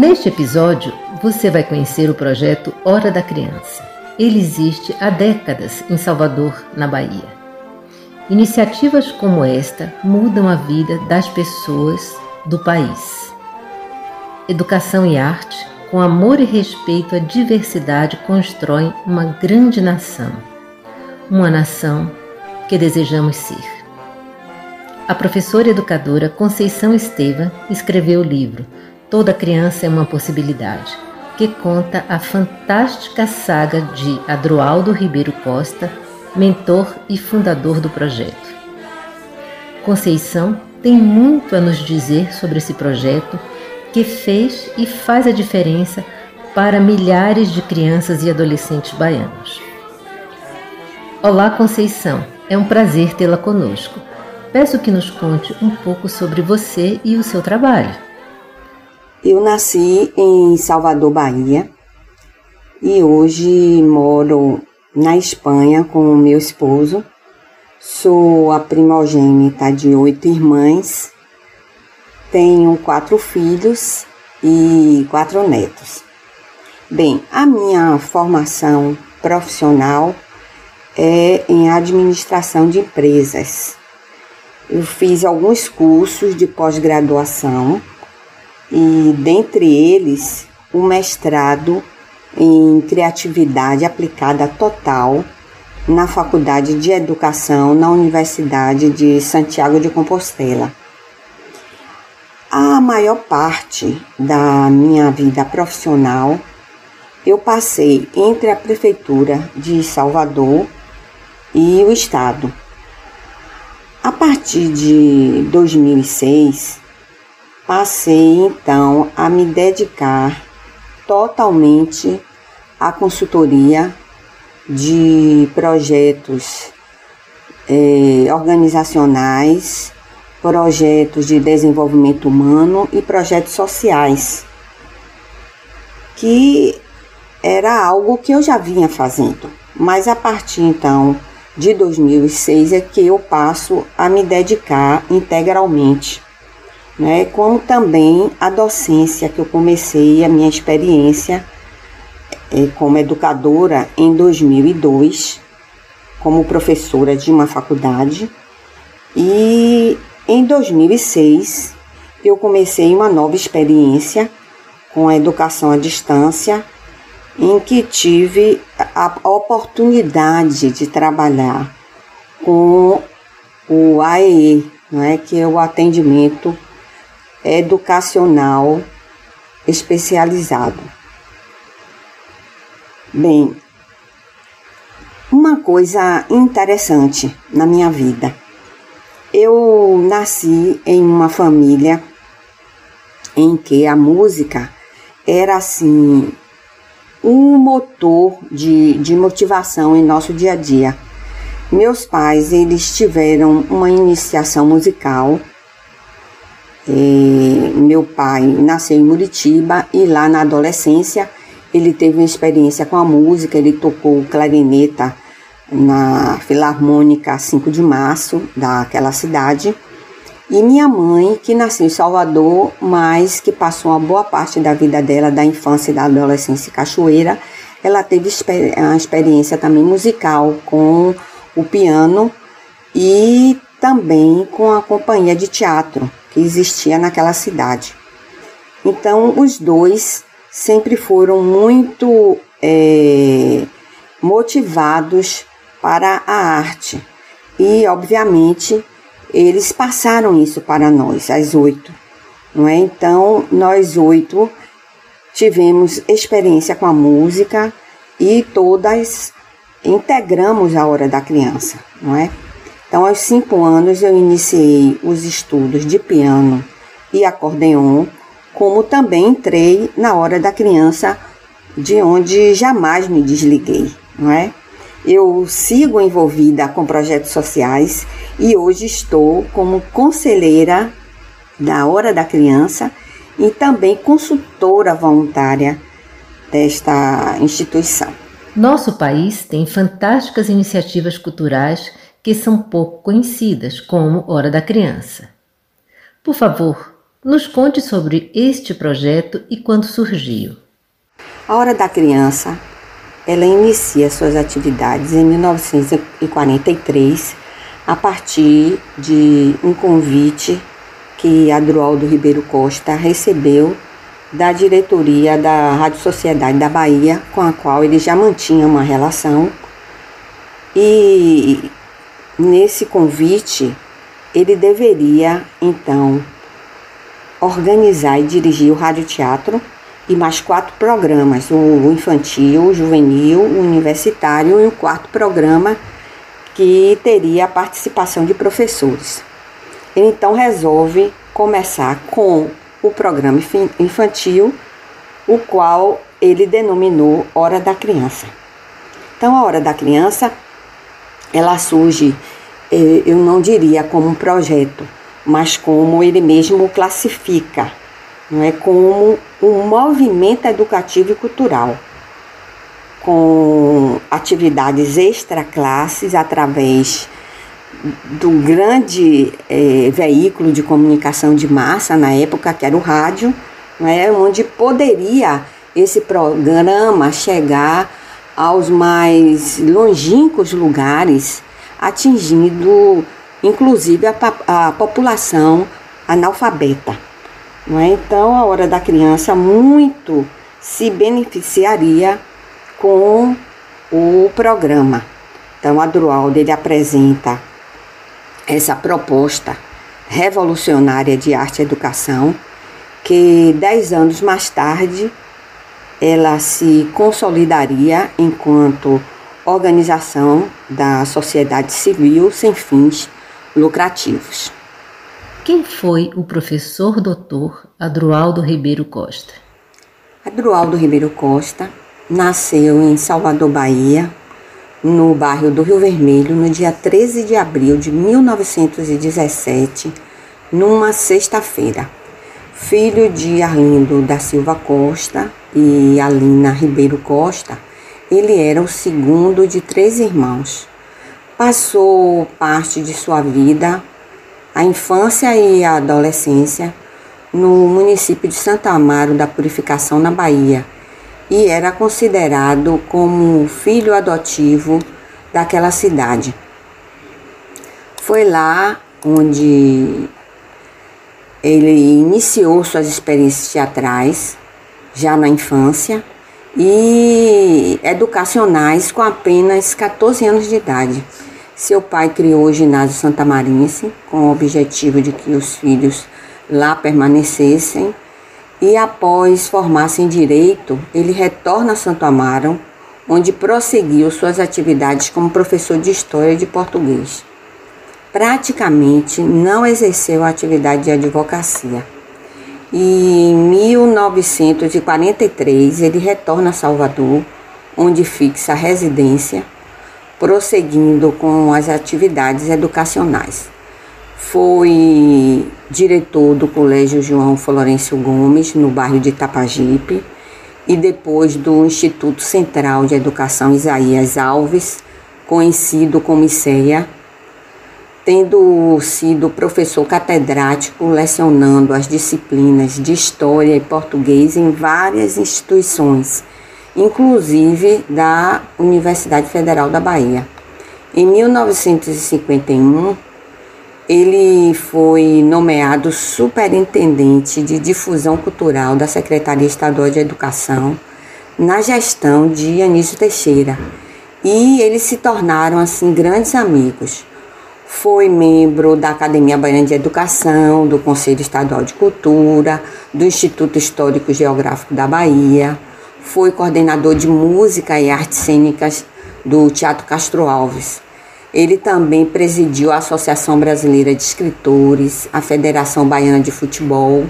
Neste episódio, você vai conhecer o projeto Hora da Criança. Ele existe há décadas em Salvador, na Bahia. Iniciativas como esta mudam a vida das pessoas do país. Educação e arte, com amor e respeito à diversidade, constroem uma grande nação. Uma nação que desejamos ser. A professora educadora Conceição Estevam escreveu o livro Toda criança é uma possibilidade, que conta a fantástica saga de Adroaldo Ribeiro Costa, mentor e fundador do projeto. Conceição tem muito a nos dizer sobre esse projeto que fez e faz a diferença para milhares de crianças e adolescentes baianos. Olá, Conceição, é um prazer tê-la conosco. Peço que nos conte um pouco sobre você e o seu trabalho. Eu nasci em Salvador, Bahia, e hoje moro na Espanha com o meu esposo. Sou a primogênita de oito irmãs, tenho quatro filhos e quatro netos. Bem, a minha formação profissional é em administração de empresas. Eu fiz alguns cursos de pós-graduação e dentre eles o mestrado em criatividade aplicada total na Faculdade de Educação na Universidade de Santiago de Compostela. A maior parte da minha vida profissional eu passei entre a Prefeitura de Salvador e o Estado. A partir de 2006, Passei então a me dedicar totalmente à consultoria de projetos eh, organizacionais, projetos de desenvolvimento humano e projetos sociais, que era algo que eu já vinha fazendo, mas a partir então de 2006 é que eu passo a me dedicar integralmente né? Como também a docência que eu comecei a minha experiência é, como educadora em 2002, como professora de uma faculdade, e em 2006 eu comecei uma nova experiência com a educação à distância, em que tive a oportunidade de trabalhar com o AEE, não é que é o atendimento educacional especializado. Bem, uma coisa interessante na minha vida. Eu nasci em uma família em que a música era assim um motor de, de motivação em nosso dia a dia. Meus pais, eles tiveram uma iniciação musical meu pai nasceu em Muritiba e lá na adolescência ele teve uma experiência com a música, ele tocou clarineta na Filarmônica 5 de Março daquela cidade. E minha mãe, que nasceu em Salvador, mas que passou uma boa parte da vida dela, da infância e da adolescência em Cachoeira, ela teve uma experiência também musical com o piano e também com a companhia de teatro que existia naquela cidade. Então, os dois sempre foram muito é, motivados para a arte e, obviamente, eles passaram isso para nós, as oito, não é? Então, nós oito tivemos experiência com a música e todas integramos a hora da criança, não é? Então, aos cinco anos, eu iniciei os estudos de piano e acordeon, como também entrei na hora da criança, de onde jamais me desliguei, não é? Eu sigo envolvida com projetos sociais e hoje estou como conselheira da Hora da Criança e também consultora voluntária desta instituição. Nosso país tem fantásticas iniciativas culturais que são pouco conhecidas, como Hora da Criança. Por favor, nos conte sobre este projeto e quando surgiu. A Hora da Criança, ela inicia suas atividades em 1943 a partir de um convite que Adroaldo Ribeiro Costa recebeu da diretoria da Rádio Sociedade da Bahia, com a qual ele já mantinha uma relação. E nesse convite, ele deveria então organizar e dirigir o Rádio Teatro e mais quatro programas: o infantil, o juvenil, o universitário e o quarto programa que teria a participação de professores. Ele então resolve começar com o programa infantil, o qual ele denominou Hora da Criança. Então, a Hora da Criança, ela surge, eh, eu não diria como um projeto, mas como ele mesmo classifica, não é? Como um movimento educativo e cultural, com atividades extra-classes através do grande é, veículo de comunicação de massa na época, que era o rádio, né, onde poderia esse programa chegar aos mais longínquos lugares, atingindo inclusive a, a população analfabeta. É? Então, a hora da criança muito se beneficiaria com o programa. Então, a Drualdo ele apresenta essa proposta revolucionária de arte e educação, que dez anos mais tarde ela se consolidaria enquanto organização da sociedade civil sem fins lucrativos. Quem foi o professor doutor Adroaldo Ribeiro Costa? Adroaldo Ribeiro Costa nasceu em Salvador, Bahia, no bairro do Rio Vermelho, no dia 13 de abril de 1917, numa sexta-feira. Filho de Arlindo da Silva Costa e Alina Ribeiro Costa, ele era o segundo de três irmãos. Passou parte de sua vida, a infância e a adolescência, no município de Santa Amaro da Purificação, na Bahia e era considerado como filho adotivo daquela cidade. Foi lá onde ele iniciou suas experiências teatrais, já na infância, e educacionais com apenas 14 anos de idade. Seu pai criou o ginásio Santa Marense com o objetivo de que os filhos lá permanecessem e após formar-se em direito, ele retorna a Santo Amaro, onde prosseguiu suas atividades como professor de história de português. Praticamente não exerceu a atividade de advocacia. E em 1943 ele retorna a Salvador, onde fixa a residência, prosseguindo com as atividades educacionais. Foi diretor do Colégio João Florencio Gomes, no bairro de Itapajipe, e depois do Instituto Central de Educação Isaías Alves, conhecido como ICEA, tendo sido professor catedrático lecionando as disciplinas de História e Português em várias instituições, inclusive da Universidade Federal da Bahia. Em 1951, ele foi nomeado superintendente de difusão cultural da Secretaria Estadual de Educação na gestão de Anísio Teixeira e eles se tornaram assim grandes amigos. Foi membro da Academia Baiana de Educação, do Conselho Estadual de Cultura, do Instituto Histórico Geográfico da Bahia, foi coordenador de música e artes cênicas do Teatro Castro Alves Ele também presidiu a Associação Brasileira de Escritores, a Federação Baiana de Futebol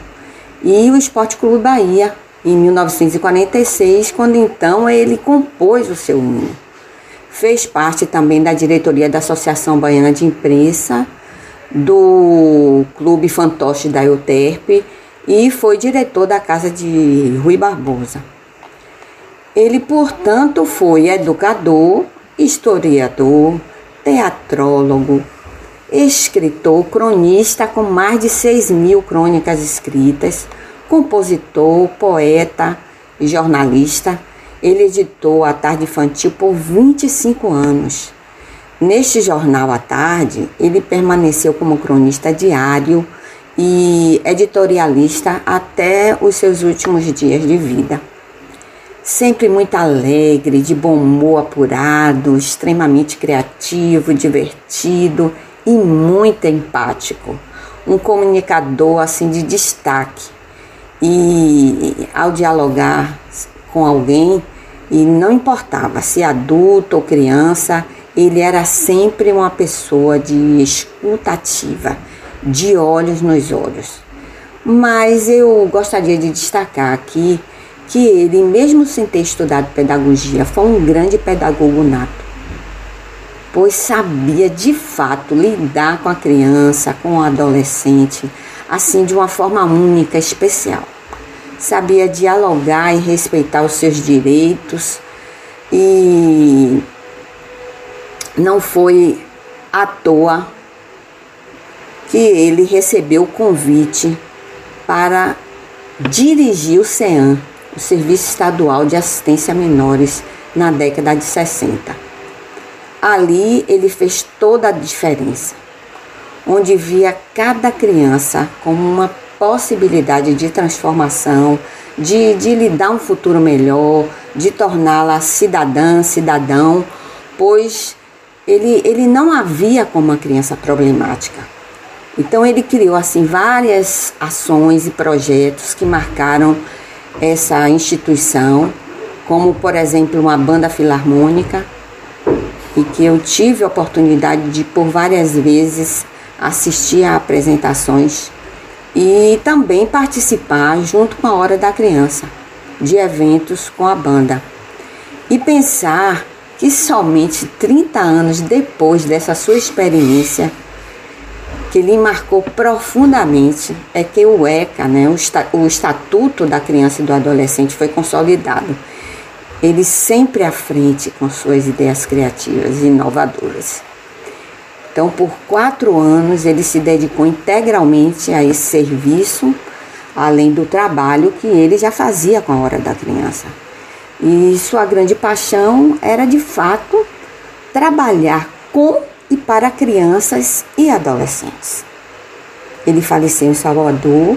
e o Esporte Clube Bahia, em 1946, quando então ele compôs o seu hino. Fez parte também da diretoria da Associação Baiana de Imprensa, do Clube Fantoche da Euterpe e foi diretor da Casa de Rui Barbosa. Ele, portanto, foi educador, historiador, teatrólogo, escritor, cronista com mais de 6 mil crônicas escritas, compositor, poeta jornalista. Ele editou a Tarde Infantil por 25 anos. Neste jornal à tarde, ele permaneceu como cronista diário e editorialista até os seus últimos dias de vida. Sempre muito alegre, de bom humor apurado, extremamente criativo, divertido e muito empático. Um comunicador assim de destaque. E ao dialogar com alguém, e não importava se adulto ou criança, ele era sempre uma pessoa de escutativa, de olhos nos olhos. Mas eu gostaria de destacar aqui que ele, mesmo sem ter estudado pedagogia, foi um grande pedagogo nato, pois sabia de fato lidar com a criança, com o adolescente, assim de uma forma única, especial. Sabia dialogar e respeitar os seus direitos e não foi à toa que ele recebeu o convite para dirigir o CEAM, o Serviço Estadual de Assistência a Menores, na década de 60. Ali ele fez toda a diferença, onde via cada criança como uma possibilidade de transformação, de, de lhe dar um futuro melhor, de torná-la cidadã, cidadão, pois ele, ele não havia como uma criança problemática. Então ele criou assim várias ações e projetos que marcaram essa instituição, como por exemplo uma banda filarmônica, e que eu tive a oportunidade de por várias vezes assistir a apresentações e também participar junto com a Hora da Criança de eventos com a banda. E pensar que somente 30 anos depois dessa sua experiência que lhe marcou profundamente é que o ECA, né, o, Estatuto da Criança e do Adolescente, foi consolidado. Ele sempre à frente com suas ideias criativas e inovadoras. Então, por quatro anos, ele se dedicou integralmente a esse serviço, além do trabalho que ele já fazia com a Hora da Criança. E sua grande paixão era, de fato, trabalhar com e para crianças e adolescentes. Ele faleceu em Salvador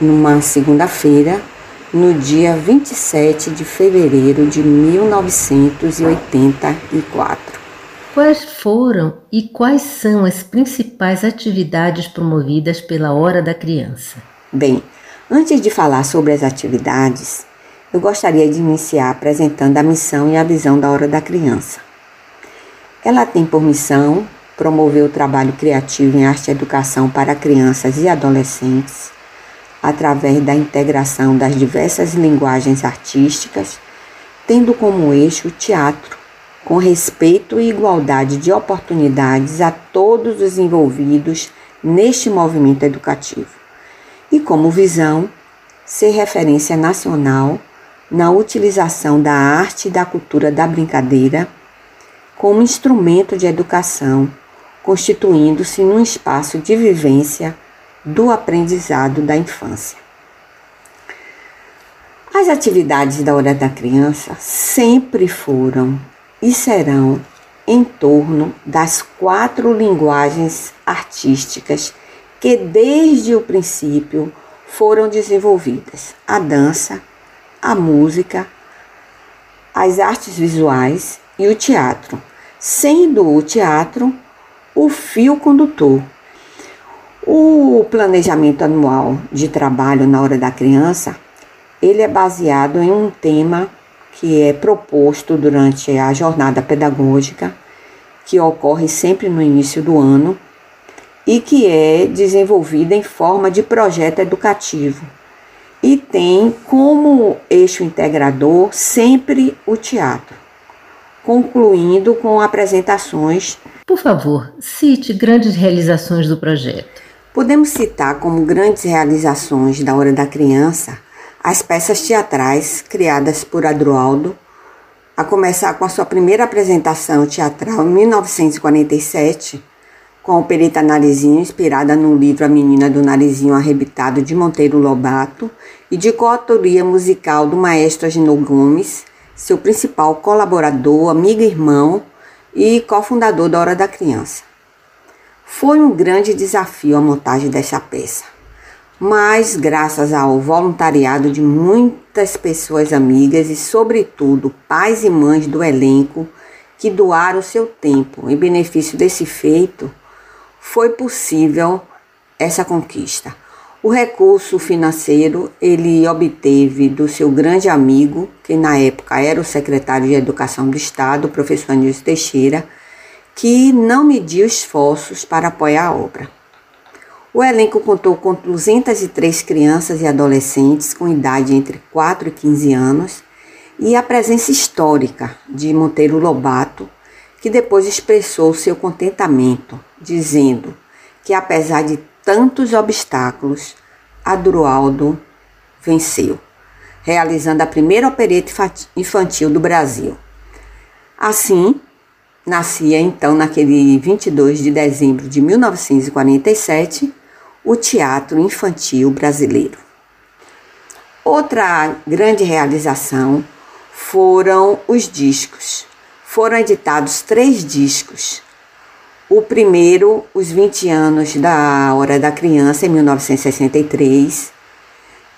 numa segunda-feira, no dia 27 de fevereiro de 1984. Quais foram e quais são as principais atividades promovidas pela Hora da Criança? Bem, antes de falar sobre as atividades, eu gostaria de iniciar apresentando a missão e a visão da Hora da Criança. Ela tem por missão promover o trabalho criativo em arte e educação para crianças e adolescentes, através da integração das diversas linguagens artísticas, tendo como eixo o teatro, com respeito e igualdade de oportunidades a todos os envolvidos neste movimento educativo, e como visão ser referência nacional na utilização da arte e da cultura da brincadeira como instrumento de educação, constituindo-se num espaço de vivência do aprendizado da infância. As atividades da Hora da Criança sempre foram e serão em torno das quatro linguagens artísticas que desde o princípio foram desenvolvidas: a dança, a música, as artes visuais e o teatro, sendo o teatro o fio condutor. O planejamento anual de trabalho na hora da criança, ele é baseado em um tema que é proposto durante a jornada pedagógica, que ocorre sempre no início do ano e que é desenvolvida em forma de projeto educativo e tem como eixo integrador sempre o teatro, concluindo com apresentações. Por favor, cite grandes realizações do projeto. Podemos citar como grandes realizações da Hora da Criança as peças teatrais criadas por Adroaldo a começar com a sua primeira apresentação teatral em 1947, com a opereta Narizinho, inspirada no livro A Menina do Narizinho Arrebitado de Monteiro Lobato, e de coautoria musical do maestro Agenor Gomes, seu principal colaborador, amigo e irmão e cofundador da Hora da Criança. Foi um grande desafio a montagem dessa peça mas graças ao voluntariado de muitas pessoas amigas e, sobretudo, pais e mães do elenco que doaram seu tempo em benefício desse feito, foi possível essa conquista. O recurso financeiro ele obteve do seu grande amigo, que na época era o secretário de Educação do Estado, o professor Nilson Teixeira, que não mediu esforços para apoiar a obra. O elenco contou com 203 crianças e adolescentes com idade entre 4 e 15 anos e a presença histórica de Monteiro Lobato, que depois expressou seu contentamento, dizendo que apesar de tantos obstáculos, Adroaldo venceu, realizando a primeira opereta infantil do Brasil. Assim, nascia então naquele 22 de dezembro de 1947 o teatro infantil brasileiro. Outra grande realização foram os discos. Foram editados três discos. O primeiro, Os 20 Anos da Hora da Criança, em 1963.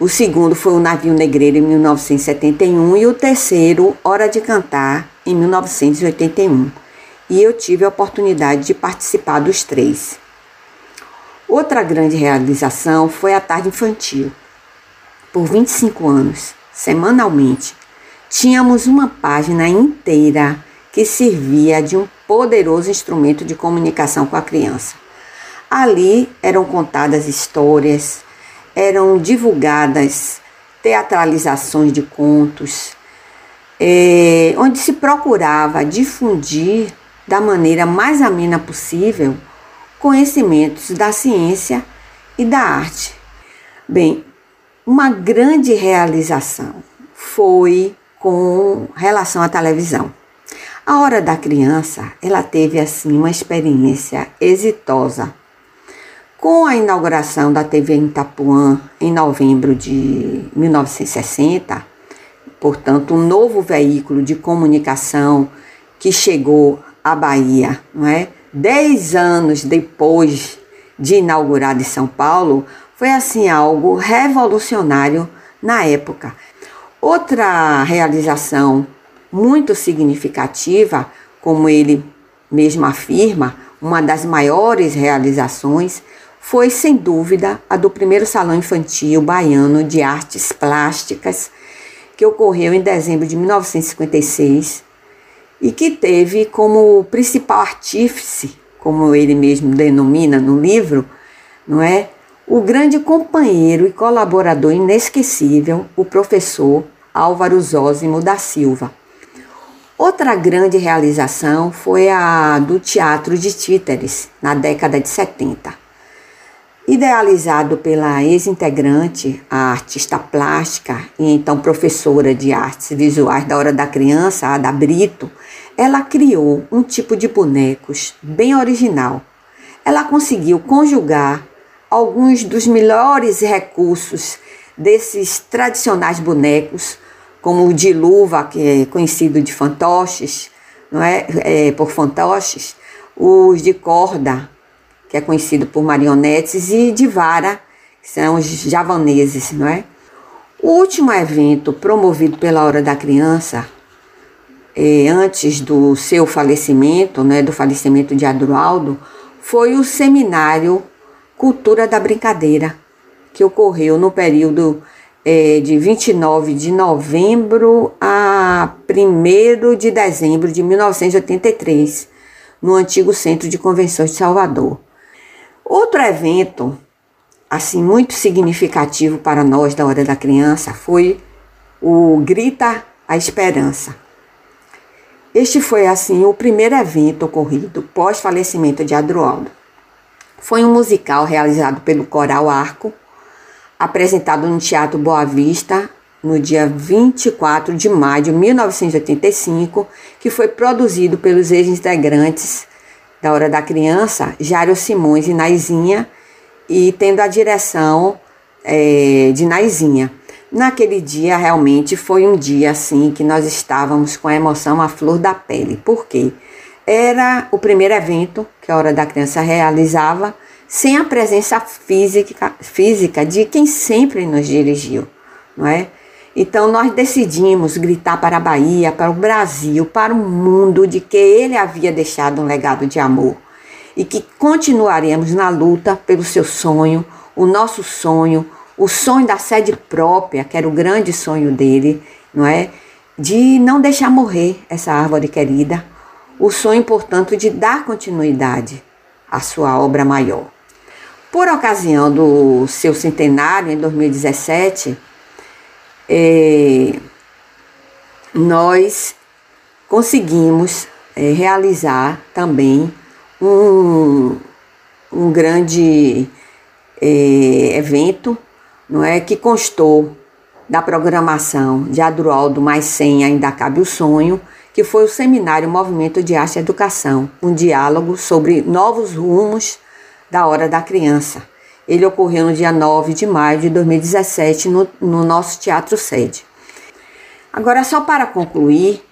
O segundo foi O Navio Negreiro, em 1971. E o terceiro, Hora de Cantar, em 1981. E eu tive a oportunidade de participar dos três. Outra grande realização foi a tarde infantil. Por 25 anos, semanalmente, tínhamos uma página inteira que servia de um poderoso instrumento de comunicação com a criança. Ali eram contadas histórias, eram divulgadas teatralizações de contos, é, onde se procurava difundir da maneira mais amena possível conhecimentos da ciência e da arte. Bem, uma grande realização foi com relação à televisão. A Hora da Criança, ela teve assim uma experiência exitosa. Com a inauguração da TV em Itapuã em novembro de 1960, portanto, um novo veículo de comunicação que chegou à Bahia, não é? Dez anos depois de inaugurado em São Paulo, foi assim algo revolucionário na época. Outra realização muito significativa, como ele mesmo afirma, uma das maiores realizações, foi sem dúvida a do primeiro Salão Infantil Baiano de Artes Plásticas, que ocorreu em dezembro de 1956 e que teve como principal artífice, como ele mesmo denomina no livro, não é? O grande companheiro e colaborador inesquecível, o professor Álvaro Zósimo da Silva. Outra grande realização foi a do Teatro de Títeres, na década de 70. Idealizado pela ex-integrante, a artista plástica e então professora de artes visuais da Hora da Criança, Ada Brito, ela criou um tipo de bonecos bem original. Ela conseguiu conjugar alguns dos melhores recursos desses tradicionais bonecos, como o de luva, que é conhecido de fantoches, não é? é por fantoches, os de corda, que é conhecido por marionetes, e de vara, que são os javaneses, não é? O último evento promovido pela Hora da Criança, antes do seu falecimento, né, do falecimento de Adroaldo, foi o seminário Cultura da Brincadeira, que ocorreu no período eh, de 29 de novembro a 1 de dezembro de 1983 no antigo Centro de Convenções de Salvador. Outro evento, assim, muito significativo para nós da Hora da Criança foi o Grita a Esperança. Este foi, assim, o primeiro evento ocorrido pós-falecimento de Adroaldo. Foi um musical realizado pelo Coral Arco, apresentado no Teatro Boa Vista no dia 24 de maio de 1985, que foi produzido pelos ex-integrantes da Hora da Criança, Jário Simões e Naizinha, e tendo a direção é, de Naizinha. Naquele dia, realmente, foi um dia assim que nós estávamos com a emoção à flor da pele. Por quê? Era o primeiro evento que a Hora da Criança realizava sem a presença física, física de quem sempre nos dirigiu, não é? Então nós decidimos gritar para a Bahia, para o Brasil, para o mundo de que ele havia deixado um legado de amor e que continuaremos na luta pelo seu sonho, o nosso sonho, o sonho da sede própria, que era o grande sonho dele, não é? De não deixar morrer essa árvore querida, o sonho, portanto, de dar continuidade à sua obra maior. Por ocasião do seu centenário, em 2017, é, nós conseguimos é, realizar também um, um grande é, evento não é, que constou da programação de Adroaldo mais 100 Ainda Cabe o Sonho, que foi o seminário Movimento de Arte e Educação, um diálogo sobre novos rumos da Hora da Criança. Ele ocorreu no dia 9 de maio de 2017 no, no nosso Teatro Sede. Agora, só para concluir,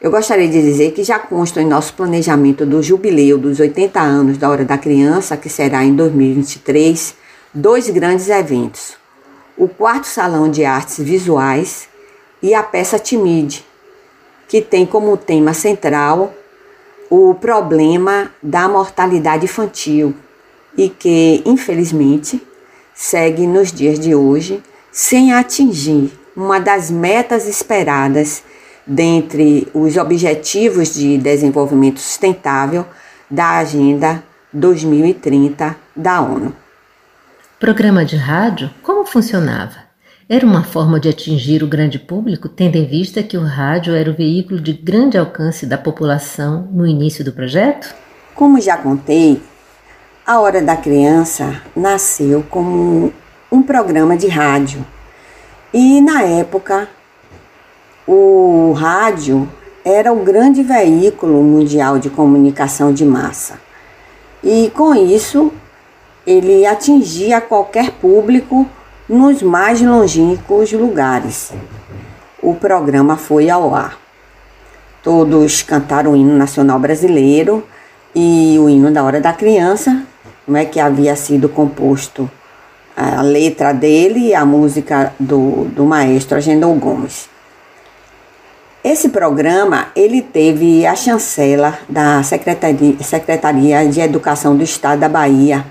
eu gostaria de dizer que já consta em nosso planejamento do jubileu dos 80 anos da Hora da Criança, que será em 2023, dois grandes eventos: o quarto Salão de Artes Visuais e a peça Timide, que tem como tema central o problema da mortalidade infantil e que, infelizmente, segue nos dias de hoje sem atingir uma das metas esperadas dentre os Objetivos de Desenvolvimento Sustentável da Agenda 2030 da ONU. Programa de rádio, como funcionava? Era uma forma de atingir o grande público, tendo em vista que o rádio era o veículo de grande alcance da população no início do projeto? Como já contei, a Hora da Criança nasceu como um programa de rádio. E na época, o rádio era o grande veículo mundial de comunicação de massa. E com isso, ele atingia qualquer público nos mais longínquos lugares. O programa foi ao ar. Todos cantaram o hino nacional brasileiro e o hino da Hora da Criança, não é que havia sido composto a letra dele e a música do, do maestro Agendou Gomes. Esse programa ele teve a chancela da Secretaria, Secretaria de Educação do Estado da Bahia,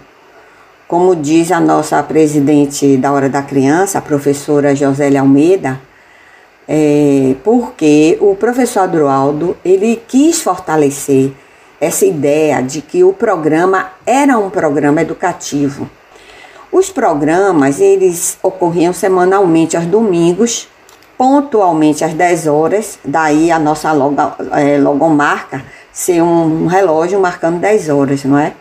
como diz a nossa presidente da Hora da Criança, a professora Josélia Almeida, é, porque o professor Adroaldo ele quis fortalecer essa ideia de que o programa era um programa educativo. Os programas, eles ocorriam semanalmente aos domingos, pontualmente às 10 horas, daí a nossa logo, é, logomarca ser um relógio marcando 10 horas, não é?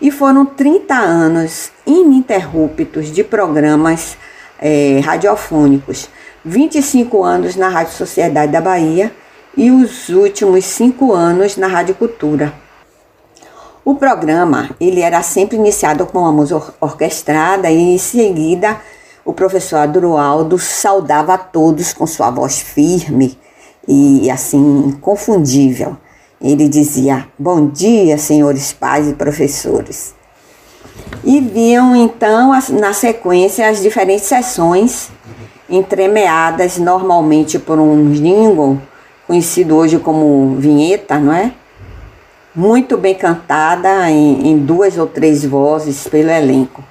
E foram 30 anos ininterruptos de programas é, radiofônicos, 25 anos na Rádio Sociedade da Bahia e os últimos cinco anos na Rádio Cultura. O programa ele era sempre iniciado com uma música orquestrada e em seguida o professor Adroaldo saudava a todos com sua voz firme e assim inconfundível. Ele dizia: Bom dia, senhores pais e professores. E viam então na sequência as diferentes sessões entremeadas normalmente por um jingle conhecido hoje como vinheta, não é? Muito bem cantada em, em duas ou três vozes pelo elenco.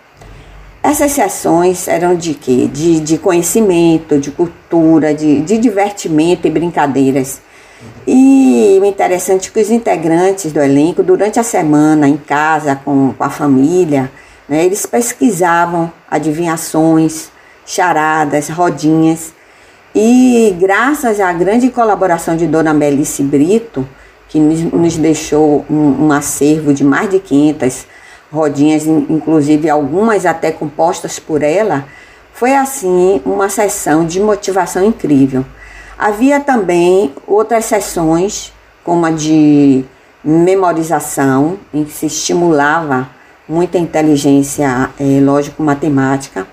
Essas sessões eram de quê? De, de conhecimento, de cultura, de, de divertimento e brincadeiras. E o interessante é que os integrantes do elenco, durante a semana, em casa, com, com a família, né, eles pesquisavam adivinhações, charadas, rodinhas. E graças à grande colaboração de Dona Melice Brito, que nos deixou um, um acervo de mais de 500 rodinhas, inclusive algumas até compostas por ela, foi assim uma sessão de motivação incrível. Havia também outras sessões, como a de memorização, em que se estimulava muita inteligência é, lógico-matemática.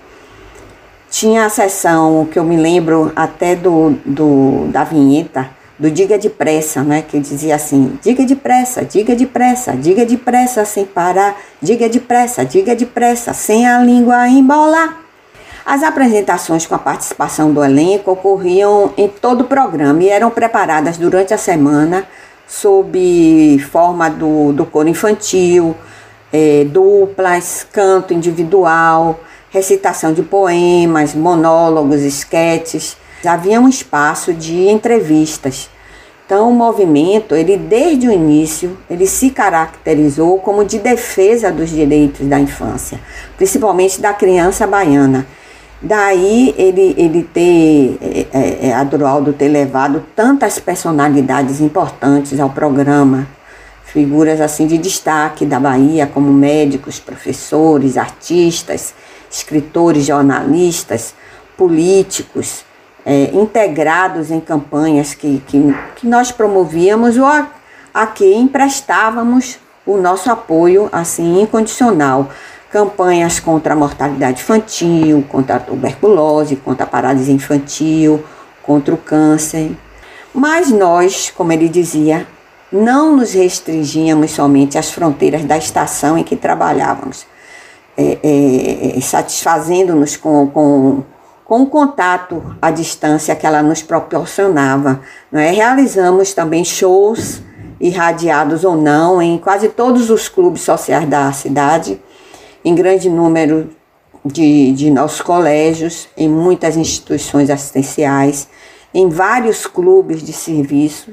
Tinha a sessão que eu me lembro até do, do, da vinheta, do Diga Depressa, né? Que dizia assim: diga depressa, diga depressa, diga depressa sem parar, diga depressa, diga depressa, sem a língua embolar. As apresentações com a participação do elenco ocorriam em todo o programa e eram preparadas durante a semana sob forma do, do coro infantil, é, duplas, canto individual, recitação de poemas, monólogos, esquetes. Havia um espaço de entrevistas. Então, o movimento, ele desde o início, ele se caracterizou como de defesa dos direitos da infância, principalmente da criança baiana. Daí ele, ele ter, é, é, é Adroaldo ter levado tantas personalidades importantes ao programa, figuras assim de destaque da Bahia, como médicos, professores, artistas, escritores, jornalistas, políticos, é, integrados em campanhas que, que, que nós promovíamos ou a, a que emprestávamos o nosso apoio assim incondicional campanhas contra a mortalidade infantil, contra a tuberculose, contra a paralisia infantil, contra o câncer. Mas nós, como ele dizia, não nos restringíamos somente às fronteiras da estação em que trabalhávamos, é, é, satisfazendo-nos com, com, com o contato à distância que ela nos proporcionava. Não é? Realizamos também shows irradiados ou não em quase todos os clubes sociais da cidade em grande número de, de nossos colégios, em muitas instituições assistenciais, em vários clubes de serviço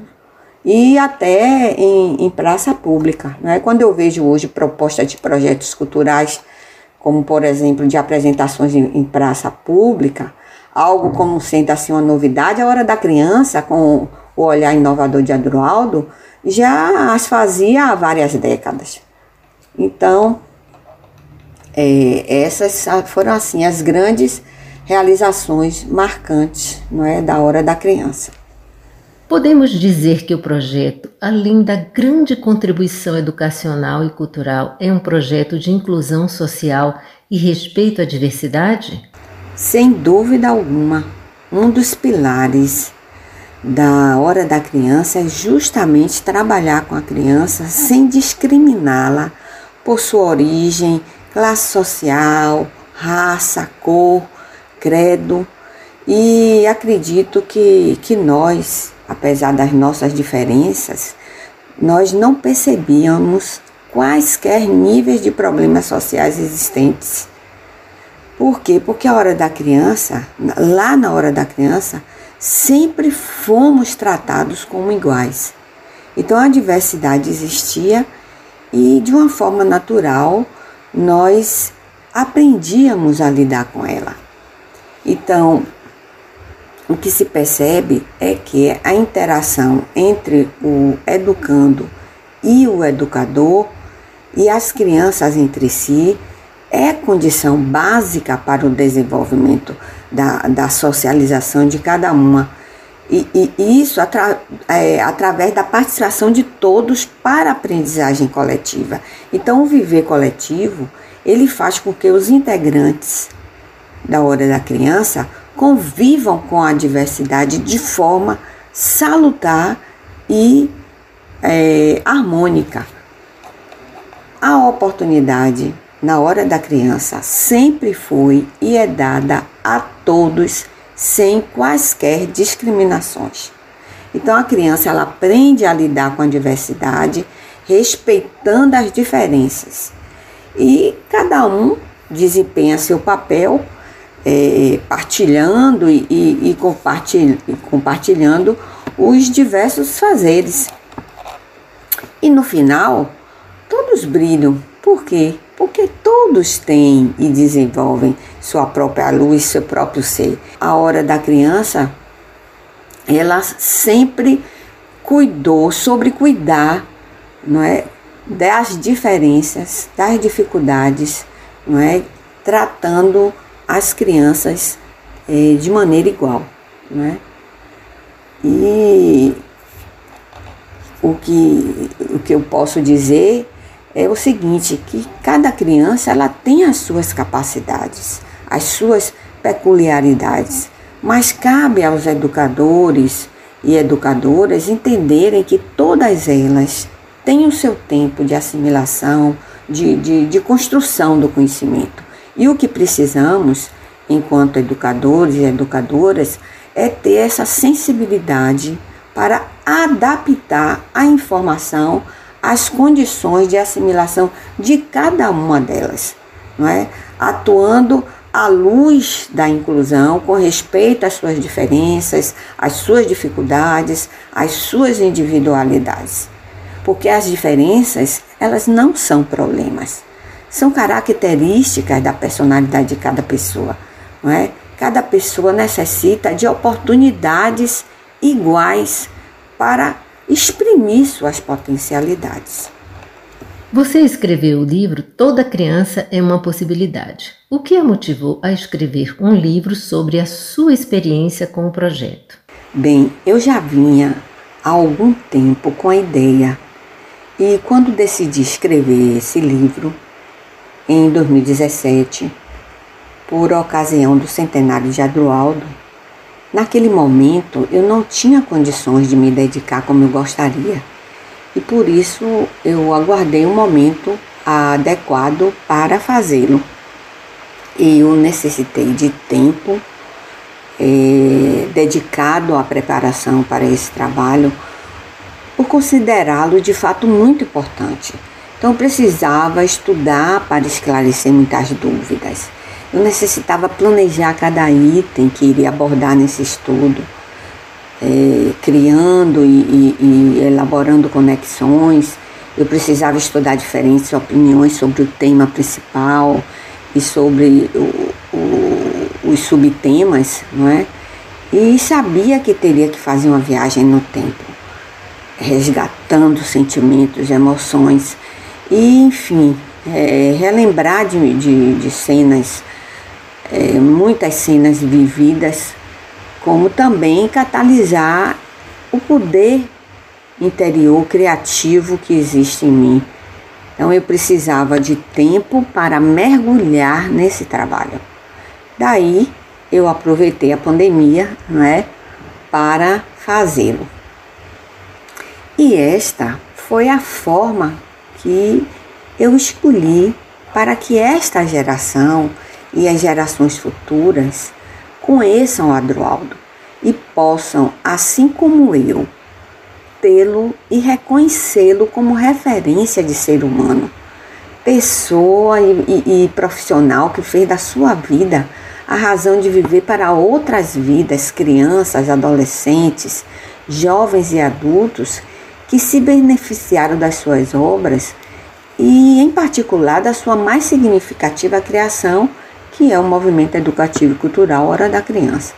e até em, em praça pública. Né? Quando eu vejo hoje proposta de projetos culturais, como por exemplo de apresentações em, em praça pública, algo como sendo assim uma novidade, a hora da criança, com o olhar inovador de Adroaldo, já as fazia há várias décadas. Então, é, essas foram assim as grandes realizações marcantes não é, da hora da criança. Podemos dizer que o projeto, além da grande contribuição educacional e cultural, é um projeto de inclusão social e respeito à diversidade? Sem dúvida alguma. Um dos pilares da hora da criança é justamente trabalhar com a criança sem discriminá-la por sua origem, classe social, raça, cor, credo. E acredito que, que nós, apesar das nossas diferenças, nós não percebíamos quaisquer níveis de problemas sociais existentes. Por quê? Porque a hora da criança, lá na hora da criança, sempre fomos tratados como iguais. Então a diversidade existia e de uma forma natural nós aprendíamos a lidar com ela. Então, o que se percebe é que a interação entre o educando e o educador e as crianças entre si é condição básica para o desenvolvimento da, da socialização de cada uma. E, e isso atra, é, através da participação de todos para a aprendizagem coletiva. Então, o viver coletivo ele faz com que os integrantes da hora da criança convivam com a diversidade de forma salutar e é, harmônica. A oportunidade na hora da criança sempre foi e é dada a todos sem quaisquer discriminações. Então a criança ela aprende a lidar com a diversidade, respeitando as diferenças. E cada um desempenha seu papel, é, partilhando e, e, e compartilhando os diversos fazeres. E no final, todos brilham. Por quê? Porque todos têm e desenvolvem sua própria luz, seu próprio ser. A hora da criança, ela sempre cuidou sobre cuidar, não é, das diferenças, das dificuldades, não é, tratando as crianças é, de maneira igual, não é? E o que, o que eu posso dizer é o seguinte, que cada criança ela tem as suas capacidades, as suas peculiaridades, mas cabe aos educadores e educadoras entenderem que todas elas têm o seu tempo de assimilação, de, de, de construção do conhecimento. E o que precisamos, enquanto educadores e educadoras, é ter essa sensibilidade para adaptar a informação às condições de assimilação de cada uma delas, não é? Atuando à luz da inclusão, com respeito às suas diferenças, às suas dificuldades, às suas individualidades. Porque as diferenças, elas não são problemas, são características da personalidade de cada pessoa, não é? Cada pessoa necessita de oportunidades iguais para exprimir suas potencialidades. Você escreveu o livro Toda Criança é uma Possibilidade. O que a motivou a escrever um livro sobre a sua experiência com o projeto? Bem, eu já vinha há algum tempo com a ideia e quando decidi escrever esse livro, em 2017, por ocasião do centenário de Adroaldo, Naquele momento eu não tinha condições de me dedicar como eu gostaria e por isso eu aguardei um momento adequado para fazê-lo. Eu necessitei de tempo é, dedicado à preparação para esse trabalho por considerá-lo de fato muito importante. Então precisava estudar para esclarecer muitas dúvidas. Eu necessitava planejar cada item que iria abordar nesse estudo, é, criando e, e, e elaborando conexões. Eu precisava estudar diferentes opiniões sobre o tema principal e sobre o, o, os subtemas, não é? E sabia que teria que fazer uma viagem no tempo, resgatando sentimentos, emoções e, enfim, é, relembrar de, de, de cenas é, muitas cenas vividas, como também catalisar o poder interior criativo que existe em mim. Então eu precisava de tempo para mergulhar nesse trabalho. Daí eu aproveitei a pandemia, não é, para fazê-lo. E esta foi a forma que eu escolhi para que esta geração e as gerações futuras conheçam o Adroaldo e possam, assim como eu, tê-lo e reconhecê-lo como referência de ser humano, pessoa e, e, e profissional que fez da sua vida a razão de viver para outras vidas, crianças, adolescentes, jovens e adultos que se beneficiaram das suas obras e, em particular, da sua mais significativa criação que é o movimento educativo e cultural Hora da Criança.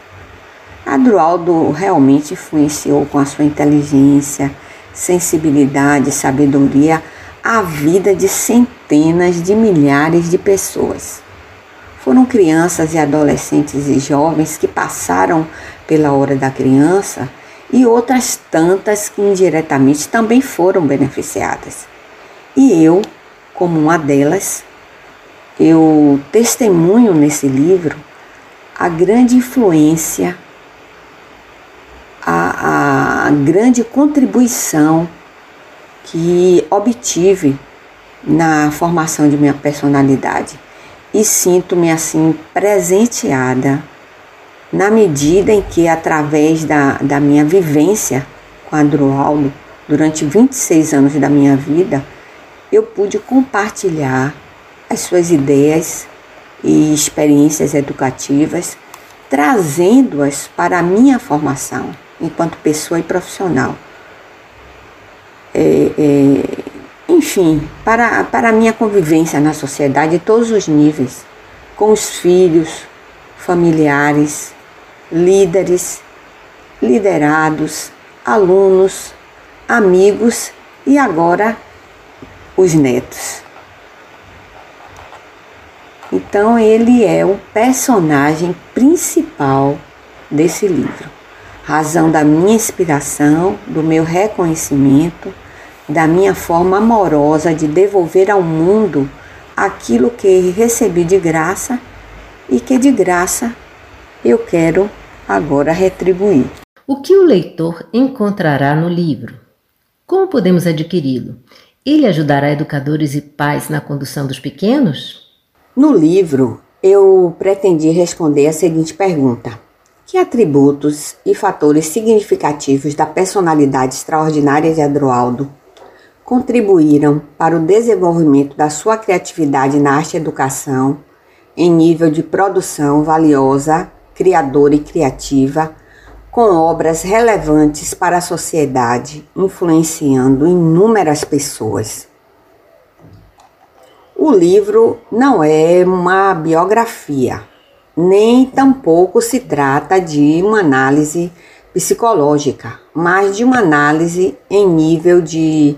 Adroaldo realmente influenciou com a sua inteligência, sensibilidade, sabedoria a vida de centenas de milhares de pessoas. Foram crianças e adolescentes e jovens que passaram pela Hora da Criança e outras tantas que indiretamente também foram beneficiadas. E eu, como uma delas, eu testemunho nesse livro a grande influência, a, a grande contribuição que obtive na formação de minha personalidade. E sinto-me assim presenteada na medida em que, através da, da minha vivência com a Adroaldo, durante 26 anos da minha vida, eu pude compartilhar as suas ideias e experiências educativas, trazendo-as para a minha formação, enquanto pessoa e profissional. É, é, enfim, para, para a minha convivência na sociedade, todos os níveis, com os filhos, familiares, líderes, liderados, alunos, amigos e agora os netos. Então ele é o personagem principal desse livro, razão da minha inspiração, do meu reconhecimento, da minha forma amorosa de devolver ao mundo aquilo que recebi de graça e que de graça eu quero agora retribuir. O que o leitor encontrará no livro? Como podemos adquiri-lo? Ele ajudará educadores e pais na condução dos pequenos? No livro, eu pretendi responder a seguinte pergunta: Que atributos e fatores significativos da personalidade extraordinária de Adroaldo contribuíram para o desenvolvimento da sua criatividade na arte e educação em nível de produção valiosa, criadora e criativa, com obras relevantes para a sociedade, influenciando inúmeras pessoas. O livro não é uma biografia, nem tampouco se trata de uma análise psicológica, mas de uma análise em nível de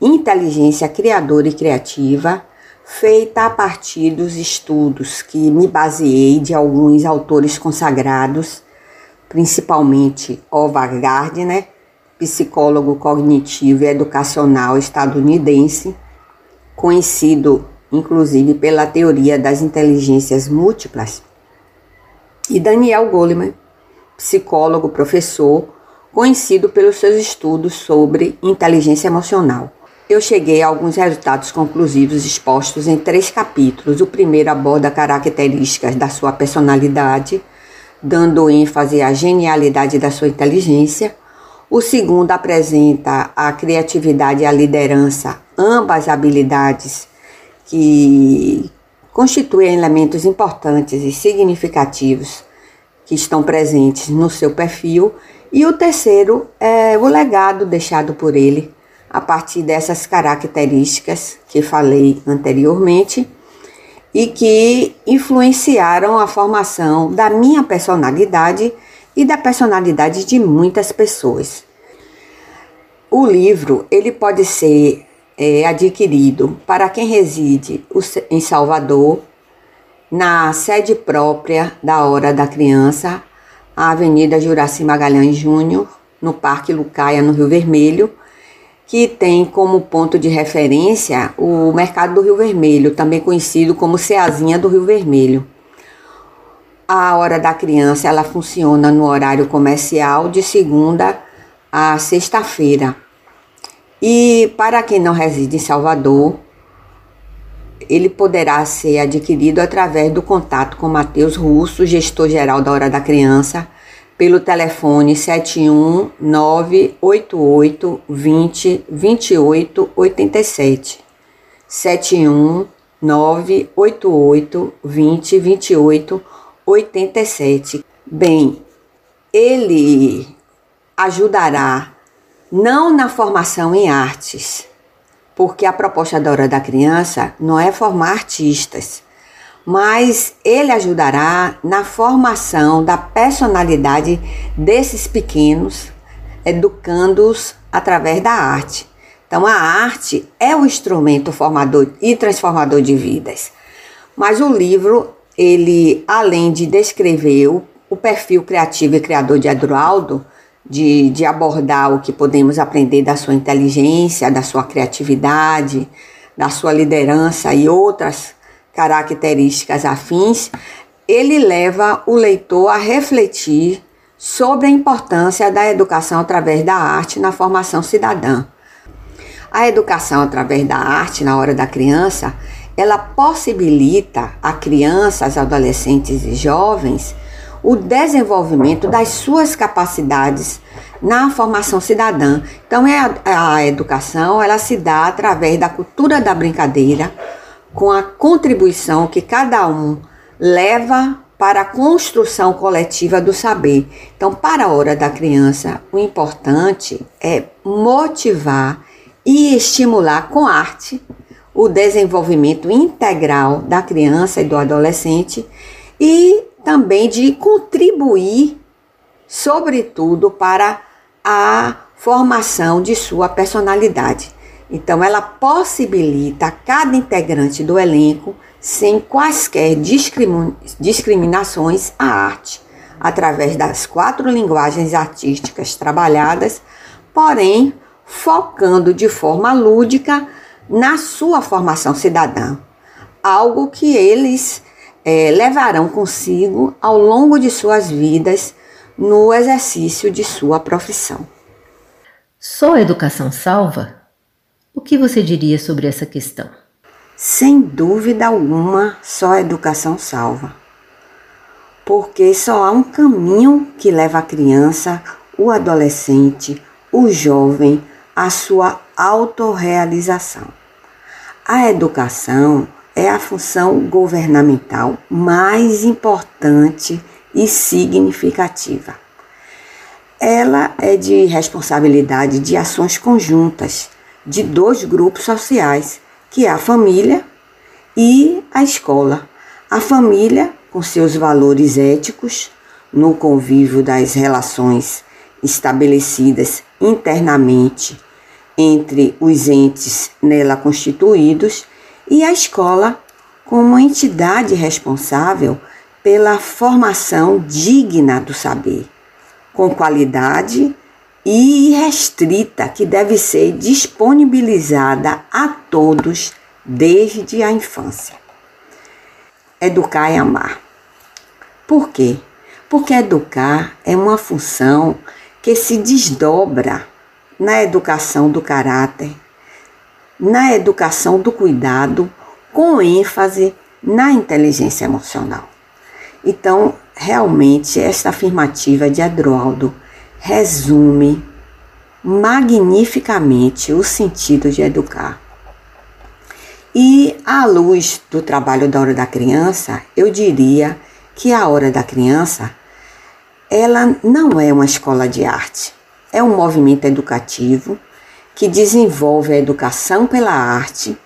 inteligência criadora e criativa, feita a partir dos estudos que me baseei de alguns autores consagrados, principalmente Howard Gardner, psicólogo cognitivo e educacional estadunidense, conhecido inclusive pela teoria das inteligências múltiplas, e Daniel Goleman, psicólogo professor, conhecido pelos seus estudos sobre inteligência emocional eu cheguei a alguns resultados conclusivos expostos em três capítulos. O primeiro aborda características da sua personalidade, dando ênfase à genialidade da sua inteligência. O segundo apresenta a criatividade e a liderança, ambas habilidades que constituem elementos importantes e significativos que estão presentes no seu perfil. E o terceiro é o legado deixado por ele a partir dessas características que falei anteriormente e que influenciaram a formação da minha personalidade e da personalidade de muitas pessoas. O livro ele pode ser é, adquirido para quem reside em Salvador, na sede própria da Hora da Criança, a Avenida Juraci Magalhães Júnior, no Parque Lucaia, no Rio Vermelho, que tem como ponto de referência o Mercado do Rio Vermelho, também conhecido como Ceazinha do Rio Vermelho. A Hora da Criança ela funciona no horário comercial de segunda a sexta-feira. E para quem não reside em Salvador, ele poderá ser adquirido através do contato com Matheus Russo, gestor geral da Hora da Criança, pelo telefone 71 988 20 28 87. 71 988 20 28 87. Bem, ele ajudará não na formação em artes, porque a proposta da Hora da Criança não é formar artistas, mas ele ajudará na formação da personalidade desses pequenos, educando-os através da arte. Então, a arte é o instrumento formador e transformador de vidas. Mas o livro, ele, além de descrever o, o perfil criativo e criador de Adroaldo, de, de abordar o que podemos aprender da sua inteligência, da sua criatividade, da sua liderança e outras características afins, ele leva o leitor a refletir sobre a importância da educação através da arte na formação cidadã. A educação através da arte na hora da criança, ela possibilita a crianças, adolescentes e jovens o desenvolvimento das suas capacidades na formação cidadã. Então, é a, a educação ela se dá através da cultura da brincadeira, com a contribuição que cada um leva para a construção coletiva do saber. Então, para a hora da criança, o importante é motivar e estimular com arte o desenvolvimento integral da criança e do adolescente e também de contribuir, sobretudo, para a formação de sua personalidade. Então, ela possibilita a cada integrante do elenco, sem quaisquer discriminações, a arte, através das quatro linguagens artísticas trabalhadas, porém focando de forma lúdica na sua formação cidadã, algo que eles é, levarão consigo ao longo de suas vidas no exercício de sua profissão. Só a educação salva? O que você diria sobre essa questão? Sem dúvida alguma, só a educação salva. Porque só há um caminho que leva a criança, o adolescente, o jovem à sua autorrealização. A educação é a função governamental mais importante e significativa. Ela é de responsabilidade de ações conjuntas de dois grupos sociais, que é a família e a escola. A família, com seus valores éticos, no convívio das relações estabelecidas internamente entre os entes nela constituídos, e a escola como entidade responsável pela formação digna do saber, com qualidade e irrestrita que deve ser disponibilizada a todos desde a infância. Educar e amar. Por quê? Porque educar é uma função que se desdobra na educação do caráter, na educação do cuidado, com ênfase na inteligência emocional. Então, realmente, esta afirmativa de Adroaldo resume magnificamente o sentido de educar. E à luz do trabalho da hora da criança, eu diria que a hora da criança ela não é uma escola de arte, é um movimento educativo que desenvolve a educação pela arte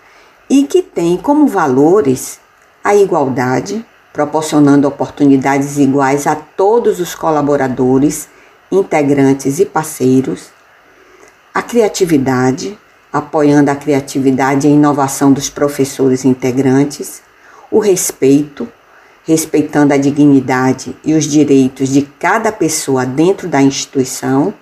e que tem como valores a igualdade, proporcionando oportunidades iguais a todos os colaboradores integrantes e parceiros, a criatividade, apoiando a criatividade e a inovação dos professores integrantes, o respeito, respeitando a dignidade e os direitos de cada pessoa dentro da instituição,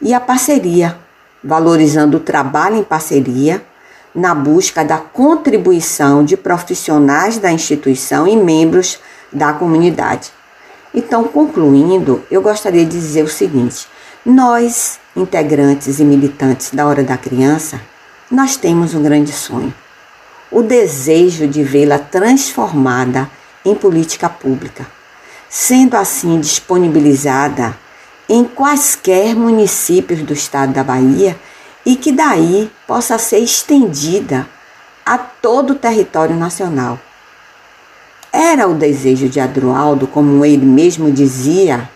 e a parceria, valorizando o trabalho em parceria na busca da contribuição de profissionais da instituição e membros da comunidade. Então, concluindo, eu gostaria de dizer o seguinte: nós, integrantes e militantes da Hora da Criança, nós temos um grande sonho. O desejo de vê-la transformada em política pública, sendo assim disponibilizada em quaisquer municípios do estado da Bahia e que daí possa ser estendida a todo o território nacional. Era o desejo de Adroaldo, como ele mesmo dizia,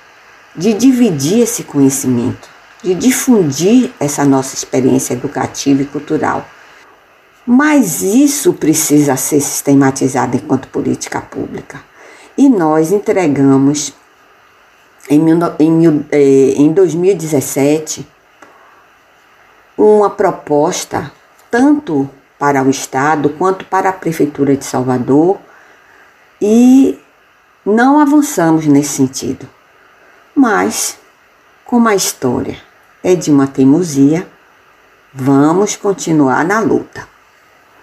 de dividir esse conhecimento, de difundir essa nossa experiência educativa e cultural. Mas isso precisa ser sistematizado enquanto política pública. E nós entregamos em, em, eh, em 2017 uma proposta tanto para o Estado quanto para a Prefeitura de Salvador e não avançamos nesse sentido. Mas, como a história é de uma teimosia, vamos continuar na luta.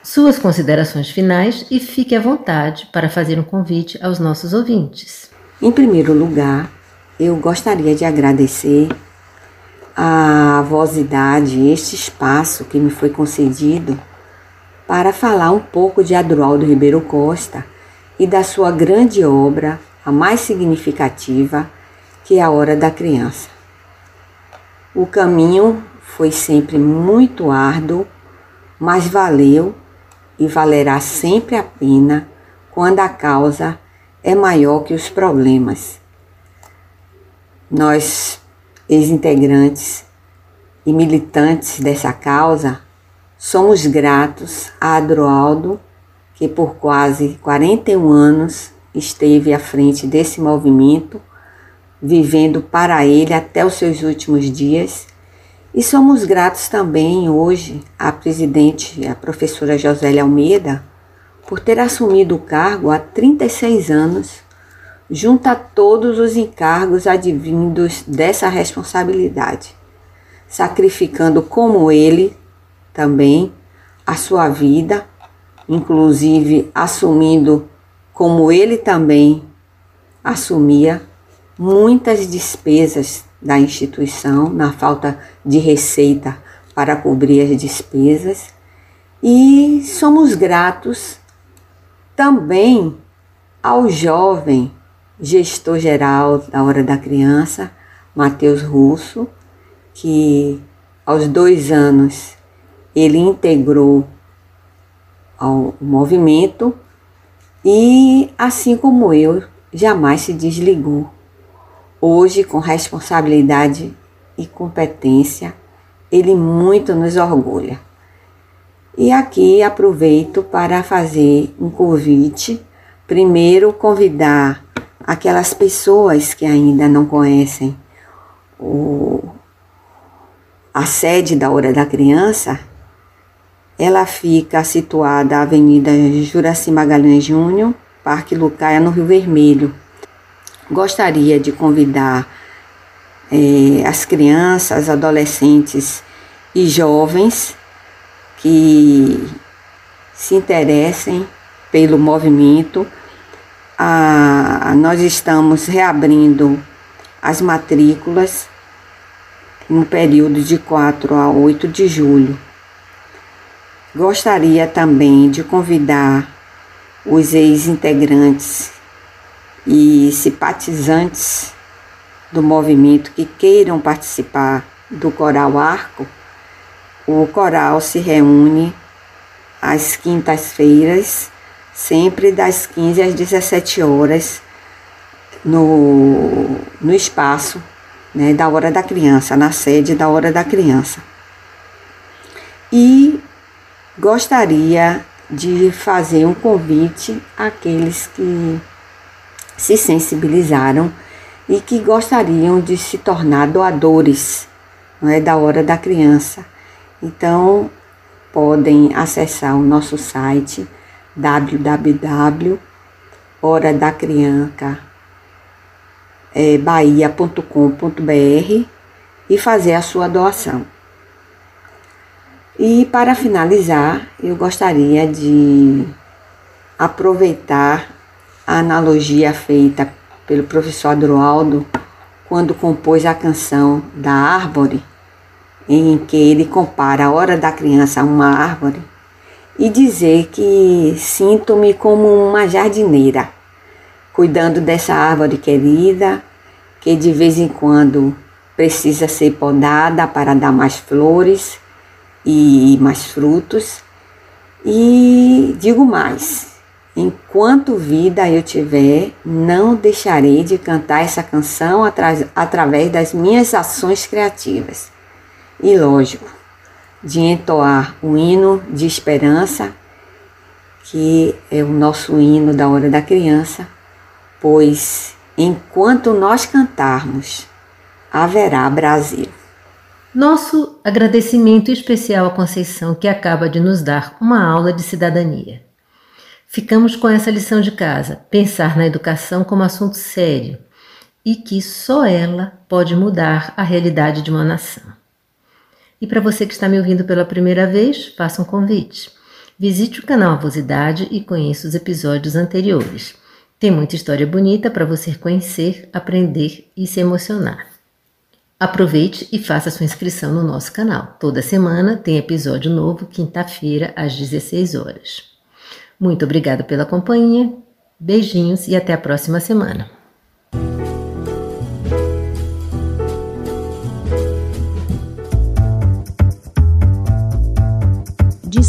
Suas considerações finais e fique à vontade para fazer um convite aos nossos ouvintes. Em primeiro lugar, eu gostaria de agradecer a Vosidade, este espaço que me foi concedido para falar um pouco de Adroaldo Ribeiro Costa e da sua grande obra, a mais significativa, que é a Hora da Criança. O caminho foi sempre muito árduo, mas valeu e valerá sempre a pena quando a causa é maior que os problemas. Nós, ex-integrantes e militantes dessa causa, somos gratos a Adroaldo, que por quase 41 anos esteve à frente desse movimento, vivendo para ele até os seus últimos dias. E somos gratos também hoje à presidente, a professora Josélia Almeida, por ter assumido o cargo há 36 anos, junto a todos os encargos advindos dessa responsabilidade, sacrificando como ele também a sua vida, inclusive assumindo como ele também assumia muitas despesas da instituição, na falta de receita para cobrir as despesas, e somos gratos também ao jovem gestor geral da Hora da Criança, Matheus Russo, que aos dois anos ele integrou ao movimento e, assim como eu, jamais se desligou. Hoje, com responsabilidade e competência, ele muito nos orgulha. E aqui aproveito para fazer um convite. Primeiro, convidar aquelas pessoas que ainda não conhecem o, a sede da Hora da Criança. Ela fica situada na Avenida Juraci Magalhães Júnior, Parque Lucaia, no Rio Vermelho. Gostaria de convidar eh, as crianças, adolescentes e jovens que se interessem pelo movimento. Ah, nós estamos reabrindo as matrículas no período de 4 a 8 de julho. Gostaria também de convidar os ex-integrantes e simpatizantes do movimento que queiram participar do Coral Arco o coral se reúne às quintas-feiras, sempre das 15 às 17 horas, no, no espaço né, da Hora da Criança, na sede da Hora da Criança. E gostaria de fazer um convite àqueles que se sensibilizaram e que gostariam de se tornar doadores não é, da Hora da Criança então, podem acessar o nosso site www.horadacrianca.bahia.com.br e fazer a sua doação. E para finalizar, eu gostaria de aproveitar a analogia feita pelo professor Adroaldo quando compôs a canção da árvore em que ele compara a hora da criança a uma árvore e dizer que sinto-me como uma jardineira, cuidando dessa árvore querida, que de vez em quando precisa ser podada para dar mais flores e mais frutos. E digo mais, enquanto vida eu tiver, não deixarei de cantar essa canção atra através das minhas ações criativas e, lógico, de entoar o hino de esperança, que é o nosso hino da hora da criança, pois enquanto nós cantarmos, haverá Brasil. Nosso agradecimento especial à Conceição, que acaba de nos dar uma aula de cidadania. Ficamos com essa lição de casa: pensar na educação como assunto sério e que só ela pode mudar a realidade de uma nação. E para você que está me ouvindo pela primeira vez, faça um convite. Visite o canal Avosidade e conheça os episódios anteriores. Tem muita história bonita para você conhecer, aprender e se emocionar. Aproveite e faça sua inscrição no nosso canal. Toda semana tem episódio novo, quinta-feira, às 16 horas. Muito obrigada pela companhia, beijinhos e até a próxima semana.